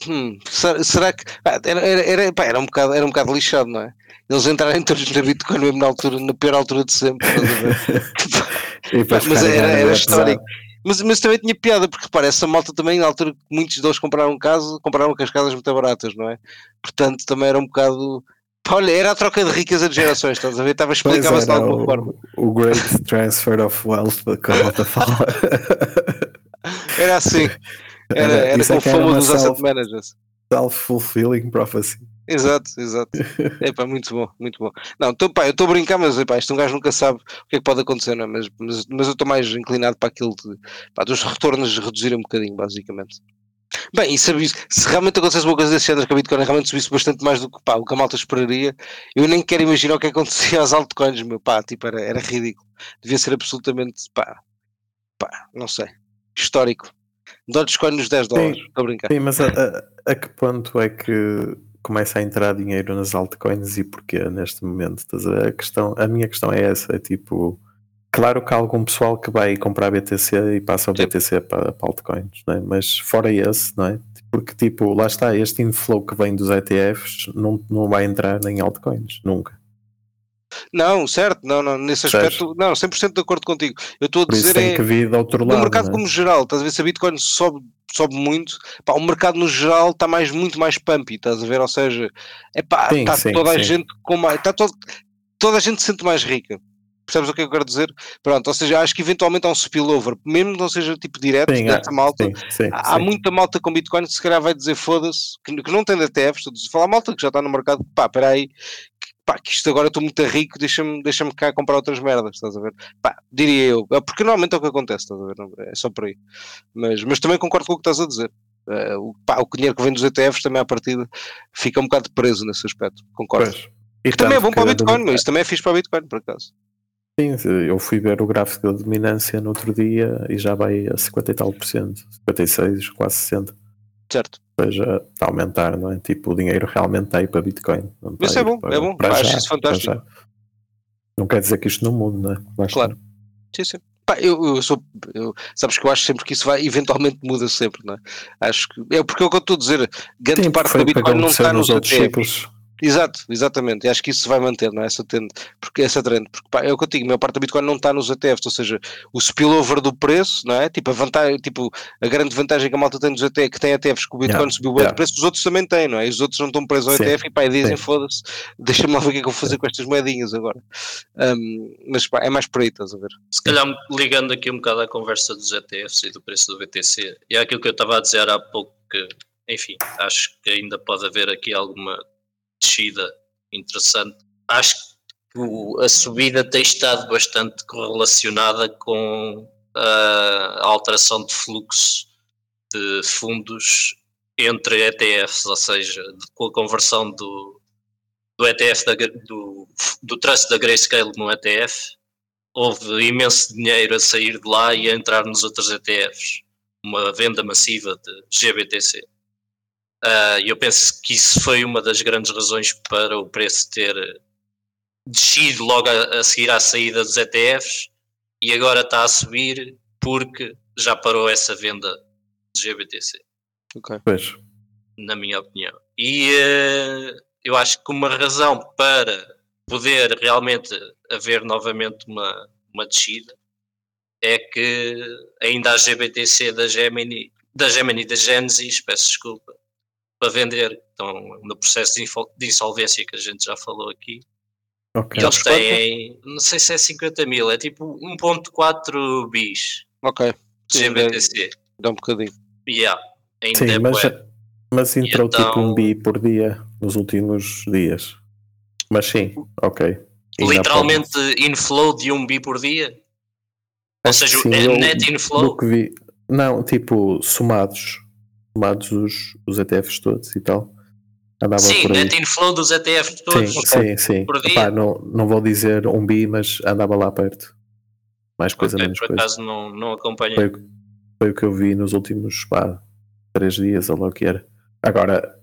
hum, será, que era, era, pá, era, um bocado, era um bocado lixado, não é? Eles entrarem todos na Bitcoin mesmo na altura, na pior altura de sempre. mas era, era histórico. Mas, mas também tinha piada, porque repara, essa malta também, na altura que muitos deles compraram casa, compraram com as casas muito baratas, não é? Portanto, também era um bocado. Olha, era a troca de riqueza de gerações, estás a ver? Estava explicava-se de alguma o, forma. O Great Transfer of Wealth, como a malta fala. Era assim. Era, era, era com o famoso dos asset managers. Self-fulfilling prophecy. Exato, exato. É pá, muito bom, muito bom. Não, tô, pá, eu estou a brincar, mas epá, isto um gajo nunca sabe o que é que pode acontecer, não é? mas, mas, mas eu estou mais inclinado para aquilo de, pá, dos retornos reduzirem um bocadinho, basicamente. Bem, e sabe, se realmente acontecesse uma coisa desse género, que a Bitcoin realmente subisse bastante mais do que pá, o que a malta esperaria, eu nem quero imaginar o que acontecia às altcoins, meu pá, tipo, era, era ridículo. Devia ser absolutamente, pá, pá, não sei, histórico. Dogecoin nos 10 dólares, estou a brincar. Sim, mas a, a, a que ponto é que começa a entrar dinheiro nas altcoins e porquê neste momento? A, questão, a minha questão é essa, é tipo, claro que há algum pessoal que vai comprar BTC e passa o BTC para, para altcoins, é? mas fora esse, não é? Porque tipo, lá está, este inflow que vem dos ETFs não, não vai entrar em altcoins, nunca. Não, certo, não, não, nesse aspecto, certo. não, 100% de acordo contigo. Eu estou a Por dizer tem é, que vir de outro lado, no mercado é? como geral, estás a ver se a Bitcoin sobe, sobe muito, pá, o mercado no geral está mais, muito mais pumpy, estás a ver, ou seja, é pá, está toda sim. a gente com mais, está todo, toda a gente se sente mais rica. Percebes o que eu quero dizer? Pronto, ou seja, acho que eventualmente há um spillover, mesmo que não seja tipo direto sim, dessa malta. Sim, sim, há muita malta com Bitcoin que se calhar vai dizer foda-se, que, que, não tem ETFs, falar malta que já está no mercado, pá, espera aí, pá, que isto agora estou muito rico, deixa-me deixa cá comprar outras merdas, estás a ver? Pá, diria eu, é porque normalmente é o que acontece, estás a ver? É só por aí. Mas, mas também concordo com o que estás a dizer. Uh, o, pá, o dinheiro que vem dos ETFs também à partida fica um bocado preso nesse aspecto, concordo. Pois. E que também é bom para o Bitcoin, mas isso também é fixe para o Bitcoin, por acaso. Sim, eu fui ver o gráfico da dominância no outro dia e já vai a 50 e tal por cento, 56, quase 60. Certo seja a aumentar, não é? Tipo, o dinheiro realmente está aí para Bitcoin. Isso é bom, para, é bom, para acho já, isso fantástico. Não quer dizer que isto não mude, não é? Mas claro. Sim, sim. Pá, eu, eu sou. Eu, sabes que eu acho sempre que isso vai, eventualmente muda sempre, não é? Acho que. É porque é eu estou a dizer. Grande sim, parte da Bitcoin não está nos outros ciclos. Exato, exatamente. E acho que isso se vai manter, não é? Essa trend, porque essa trend, porque pá, é o que eu digo, a maior parte da Bitcoin não está nos ETFs, ou seja, o spillover do preço, não é? Tipo, a vantagem, tipo, a grande vantagem que a malta tem nos ETFs, que tem ETFs que o Bitcoin yeah, subiu yeah. de preço, os outros também têm, não é? E os outros não estão presos ao sim, ETF e pá, e dizem, foda-se, deixa-me lá ver o que é que eu vou fazer com estas moedinhas agora. Um, mas pá, é mais por aí, estás a ver? Se calhar ligando aqui um bocado à conversa dos ETFs e do preço do BTC, e é aquilo que eu estava a dizer há pouco que, enfim, acho que ainda pode haver aqui alguma descida interessante. Acho que a subida tem estado bastante correlacionada com a alteração de fluxo de fundos entre ETFs, ou seja, com a conversão do, do ETF da, do, do trust da Grayscale no ETF, houve imenso dinheiro a sair de lá e a entrar nos outros ETFs, uma venda massiva de GBTC. Uh, eu penso que isso foi uma das grandes razões para o preço ter descido logo a, a, seguir à saída dos ETFs e agora está a subir porque já parou essa venda de GBTC. Ok. Pois. Na minha opinião. E uh, eu acho que uma razão para poder realmente haver novamente uma, uma descida é que ainda a GBTC da Gemini, da Gemini e da Genesis, peço desculpa, para vender, estão no processo de insolvência que a gente já falou aqui. Okay. E eles têm, não sei se é 50 mil, é tipo 1.4 bis. Ok. GBTC. Dá um bocadinho. Yeah, ainda Sim, é mas, mas entrou então, tipo um bi por dia nos últimos dias. Mas sim, ok. Literalmente inflow de um bi por dia? Ou seja, sim, é net inflow? que vi, não, tipo, somados tomados os, os ETFs todos e tal. Andava sim, net inflow dos ETFs todos. Sim, sim. sim. Epá, não, não vou dizer um bi, mas andava lá perto. Mais coisa, okay, menos por coisa. acaso não, não acompanhei. Foi, foi, o que eu vi nos últimos pá, três dias, ou lá o que era. Agora,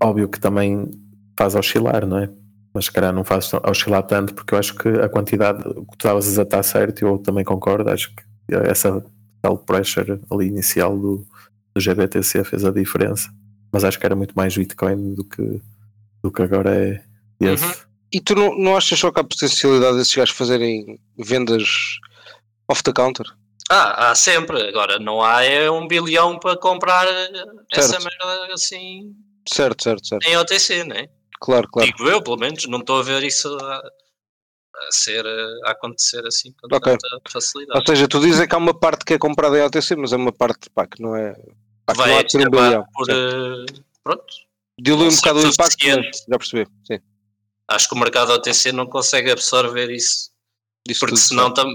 óbvio que também faz oscilar, não é? Mas se calhar não faz oscilar tanto, porque eu acho que a quantidade que tu estavas a está certo, eu também concordo. Acho que essa tal pressure ali inicial do, do GBTC fez a diferença, mas acho que era muito mais Bitcoin do que, do que agora é esse. Uhum. E tu não, não achas só que há potencialidade desses gajos fazerem vendas off the counter? Ah, há sempre. Agora, não há é um bilhão para comprar essa Certo. merda assim Certo, certo, certo. em OTC, né? Claro, claro. Digo eu, pelo menos, não estou a ver isso a, a ser, a acontecer assim com Ok. tanta Ou facilidade. seja, tu dizes que há uma parte que é comprada em OTC, mas é uma parte pá, que não é. Pá, que não há Vai de ser um acabar bilhão. por. Eh, pronto. Dilui um não bocado o ser impacto, já percebi. Sim. Acho que o mercado OTC não consegue absorver isso. Disso Porque tudo, senão, tam,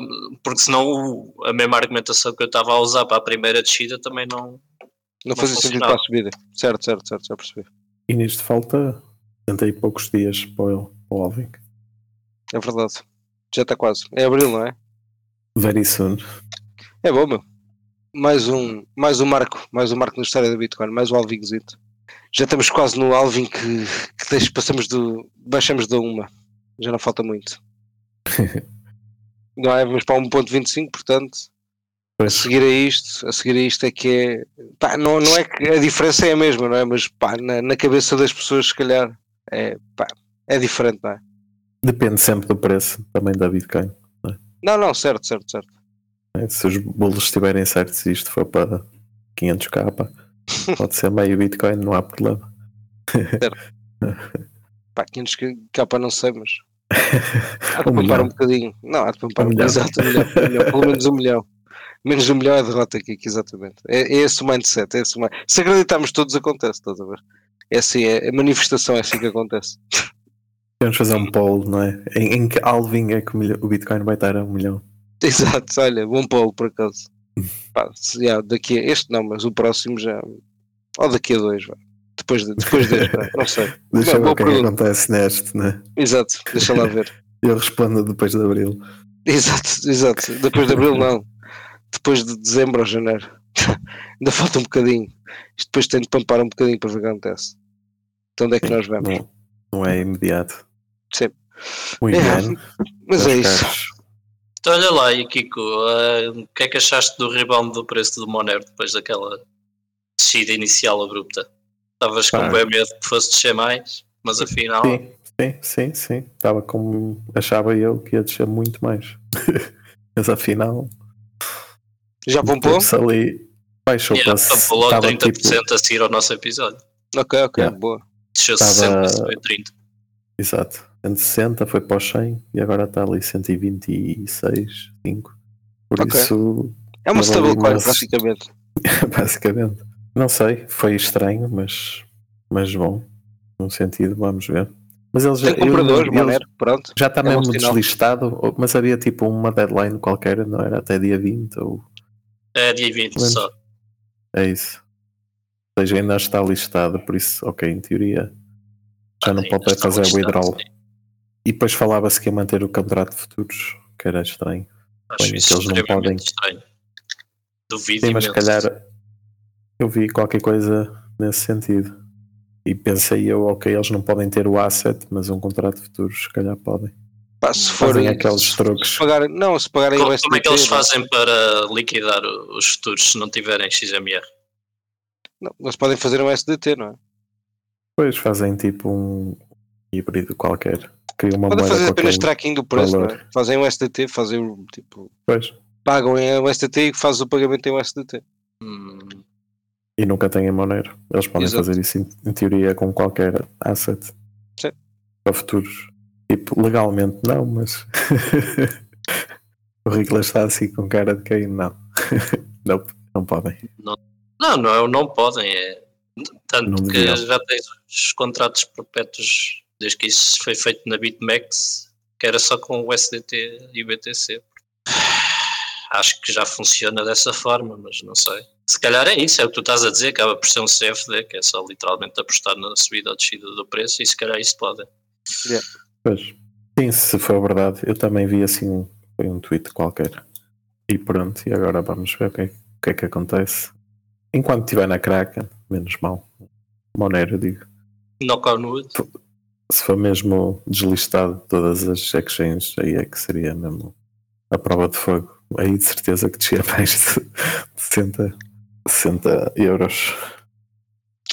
porque senão o- a mesma argumentação que eu estava a usar para a primeira descida também não. Não fazia sentido para a subida. Certo, certo, certo, já percebi. E nisto falta 70 e poucos dias para o, para o Alvin. É verdade. Já está quase. É abril, não é? Very soon. É bom, meu. Mais um, mais um marco, mais um marco na história da Bitcoin, mais um Alvingzito. Já estamos quase no Alvin que, que passamos do. baixamos da uma. Já não falta muito. não é? Vamos para 1.25, portanto, a seguir a isto, a seguir a isto é que é. Pá, não, não é que a diferença é a mesma, não é? Mas pá, na, na cabeça das pessoas, se calhar, é, pá, é diferente, não é? Depende sempre do preço também da Bitcoin. Não, não, certo, certo, certo. né? Se os bolos estiverem certos e isto for para 500k, pá, pode ser meio Bitcoin, não há problema. Pá, 500 capa não sei, mas. Há de Um poupar um bocadinho. Não, há de poupar Um um milhão. Exato, um milhão, milhão, pelo menos um milhão. Menos um milhão é derrota aqui, exatamente. É, é esse o mindset. É esse o. Se acreditarmos todos, acontece, estás a ver? É assim, é, a manifestação é assim que acontece. Vamos fazer um poll, não é? Em, em que Alvin é que o, Bitcoin vai estar a um milhão? Exato, olha, bom polo por acaso. Pá, se, já, daqui a este não, mas o próximo já. Ou daqui a dois, vá. Depois, de, depois deste, não sei. Deixa Não, ver o que é que pergunta. acontece neste, né? Exato, deixa lá ver. Eu respondo depois de abril. Exato, exato. Depois de abril, não. Depois de dezembro ou janeiro. Ainda falta um bocadinho. Isto depois tem de pampar um bocadinho para ver o que acontece. Então onde é que nós vamos? Não, não é imediato. Sim. O É, inverno. Mas é isso. caros. Então, olha lá, e Kiko, eh, o que é que achaste do rebound do preço do Monero depois daquela descida inicial abrupta? Estavas com Pá. bem medo que fosse descer mais, mas afinal. Sim, sim, sim, sim. Estava como achava eu que ia descer muito mais. Mas afinal, Já pompou? ali, baixou Yeah, para estava 30% tipo, a seguir ao nosso episódio. Ok, ok, Yeah. boa. Desceu Tava- 60, foi 30. exato, 160, foi para os 100 e agora está ali 126, 5. Por Ok. isso, É uma stablecoin, umas- praticamente. basicamente, não sei, foi estranho, mas, mas bom, num sentido, vamos ver. Mas eles já, compradores, eles- Monero, pronto. já está É mesmo deslistado, mas havia tipo uma deadline qualquer, não era até dia 20 ou É dia 20 Menos. só. É isso. Ou seja, ainda está listado, por isso, ok, em teoria já não Ainda pode fazer o listado, withdrawal. sim. E depois falava-se que ia manter o contrato de futuros, que era estranho. Acho Bem, isso eles não podem. estranho. Duvido Sim, mas se calhar eu vi qualquer coisa nesse sentido. E pensei eu, ok, eles não podem ter o asset, mas um contrato de futuros, se calhar podem. Pá, se forem aqueles se truques. pagarem, não, se pagarem Como, o como é que eles SDT, não. fazem para liquidar os futuros se não tiverem XMR? Não, eles podem fazer um SDT, não é? Depois fazem tipo um híbrido qualquer. Criam uma Podem fazer apenas tracking do preço, não é? valor. Fazem um SDT, fazem o tipo. Pois. Pagam em um SDT e fazem o pagamento em um SDT. Hum, E nunca têm Monero. Eles podem Exato. fazer isso em, em teoria com qualquer asset. Sim. Para futuros. Tipo, legalmente não, mas. o Ricolas está assim com cara de quem não. não, não podem. não, não, não podem. É, tanto Não que já tens os contratos perpétuos desde que isso foi feito na BitMEX, que era só com o SDT e o BTC. Acho que já funciona dessa forma, mas não sei. Se calhar é isso, é o que tu estás a dizer, acaba por ser um CFD, que é só literalmente apostar na subida ou descida do preço, e se calhar isso pode. Pois. Sim, se for verdade, eu também vi assim foi um tweet qualquer. E pronto, e agora vamos ver o que é, o que, é que acontece. Enquanto estiver na Kraken, menos mal. Monero, digo. Knock on wood. Se for mesmo deslistado de todas as exchanges, aí é que seria mesmo a prova de fogo. Aí de certeza que descia mais de 60, 60 euros.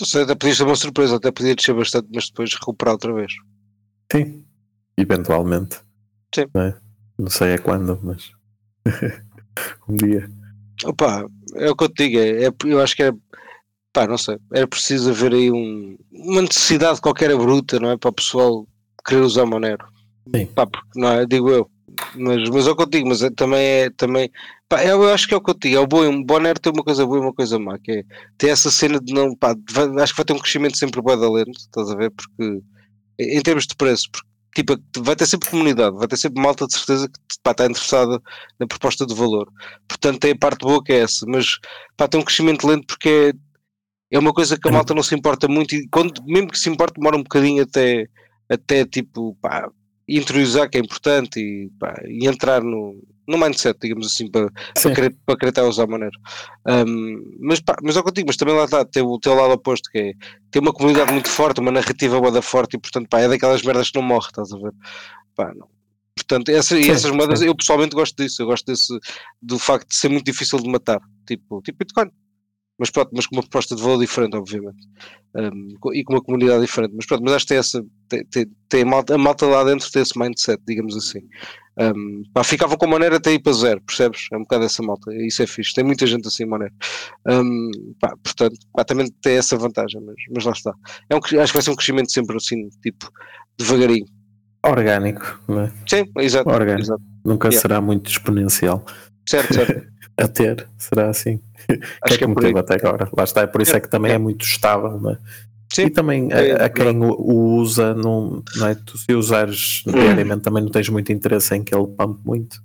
Sei, até podia ser uma surpresa, até podia descer bastante, mas depois recuperar outra vez. Sim, eventualmente. Sim. Não, é? não sei a quando, mas um dia. Opa, é o que eu te digo, é, é- eu acho que é pá, não sei, era preciso haver aí um, uma necessidade qualquer bruta, não é? Para o pessoal querer usar Monero. Sim. Pá, porque, não é? Digo eu. Mas, mas é o que eu digo, mas é- também é também. Pá, eu, eu acho que é o que eu digo, é o bom, o Monero tem uma coisa boa e uma coisa má, que é ter essa cena de não, pá, vai- acho que vai ter um crescimento sempre bué da lento, estás a ver? Porque em em termos de preço, porque tipo, vai ter sempre comunidade, vai ter sempre malta de certeza que pá, está interessada na proposta de valor. Portanto, tem a parte boa que é essa, mas pá, tem um crescimento lento porque é, é uma coisa que a malta não se importa muito e quando, mesmo que se importe, demora um bocadinho até, até tipo, pá, interiorizar que é importante e, pá, e entrar no, no mindset, digamos assim, para, para, querer, para querer estar a usar maneiro. Um, mas, pá, mas é o que eu digo, mas também lá está, tem o teu lado oposto, que é tem uma comunidade muito forte, uma narrativa boa forte e, portanto, pá, é daquelas merdas que não morre, estás a ver? Pá, não. Portanto, essa, e Sim, essas moedas, eu pessoalmente gosto disso, eu gosto desse, do facto de ser muito difícil de matar, tipo, tipo Bitcoin. Mas pronto, mas com uma proposta de valor diferente, obviamente. Um, e com uma comunidade diferente. Mas pronto, mas acho que tem essa, tem, tem, tem a, malta, a malta lá dentro tem esse mindset, digamos assim. Um, pá, ficava com maneira até ir para zero, percebes? É um bocado essa malta, isso é fixe. Tem muita gente assim, maneira. Um, pá, portanto, pá, também tem essa vantagem, mas, mas lá está. É um, acho que vai ser um crescimento sempre assim, tipo, devagarinho. Orgânico, não é? Sim, exato. Orgânico. exato. Nunca Yeah. será muito exponencial Certo, certo. a ter, será assim. que é Acho que é por aí. teve até agora. Lá está, é por isso é que também é muito estável, não é? Sim. E também a, É, a quem o, o usa, não, não é? Tu se usares diariamente também não tens muito interesse em que ele pump muito.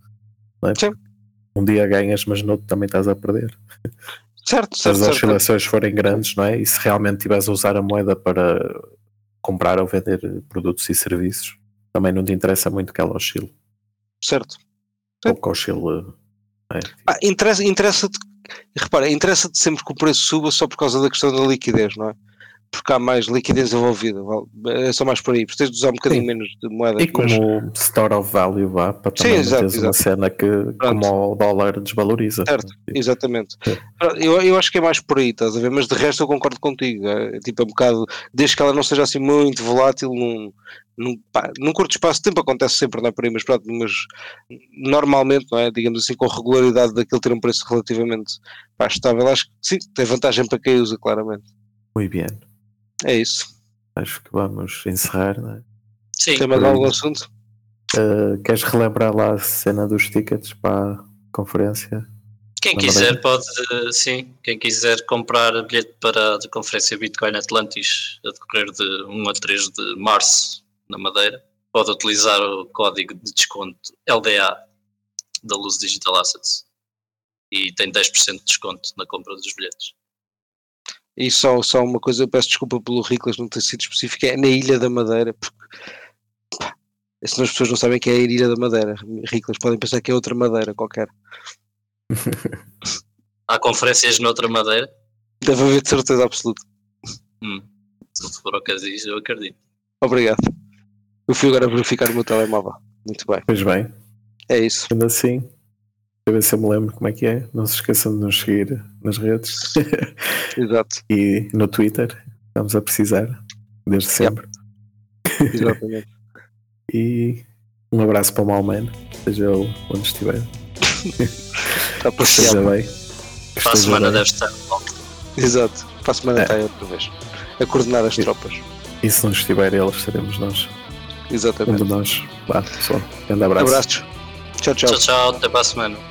É? Sim. Um dia ganhas, mas no outro também estás a perder. Certo, Se certo, as certo. oscilações forem grandes, não é? E se realmente estiveres a usar a moeda para comprar ou vender produtos e serviços, também não te interessa muito que ela oscile. certo. Ou que oscile. Ah, interessa, interessa-te, repara, interessa-te sempre que o preço suba só por causa da questão da liquidez, não é? Porque há mais liquidez envolvida, é só mais por aí, tens de usar um bocadinho Sim. menos de moeda. E como mas- store of value vá, para também Sim, exato, teres uma exato. cena que como o dólar desvaloriza. Certo. Exatamente. É. Eu, eu acho que é mais por aí, estás a ver? Mas de resto eu concordo contigo. É, tipo, é um bocado, desde que ela não seja assim muito volátil, num, num, pá, num curto espaço de tempo acontece sempre, não é por aí, mas pronto, mas normalmente, não é? Digamos assim, com regularidade daquilo ter um preço relativamente pá, estável, acho que sim, tem vantagem para quem usa, claramente. Muito bem. É isso. Acho que vamos encerrar. Não é? Sim, Tem mais algum assunto? Uh, queres relembrar lá a cena dos tickets para a conferência? quem quiser pode, sim, quem quiser comprar bilhete para a conferência Bitcoin Atlantis a decorrer de 1 a 3 de março na Madeira, pode utilizar o código de desconto LDA da Luz Digital Assets e tem 10% de desconto na compra dos bilhetes. E só, só uma coisa, eu peço desculpa pelo Riclas não ter sido específico, é na Ilha da Madeira, porque pá, senão as pessoas não sabem que é a Ilha da Madeira. Riclas podem pensar que é outra Madeira qualquer. Há conferências noutra Madeira? Deve haver de certeza absoluta. Hum, se for o que diz, eu acredito. Obrigado. Eu fui agora verificar o meu telemóvel. Muito bem. Pois bem, É isso. sendo assim, deixa eu ver se eu me lembro como é que é. Não se esqueçam de nos seguir nas redes Exato. e no Twitter. Estamos a precisar, desde sempre. Exatamente. E um abraço para o Malman, seja ele onde estiver. Está para esteja bem. Para a semana bem. deve estar de volta. Exato. Para a semana É. está aí outra vez. A coordenar as Sim. tropas. E se não estiver ele, estaremos nós. Um Exatamente. de nós. Vá, pessoal. Grande abraço. Abraços. Tchau, tchau. Tchau, tchau, até para a semana.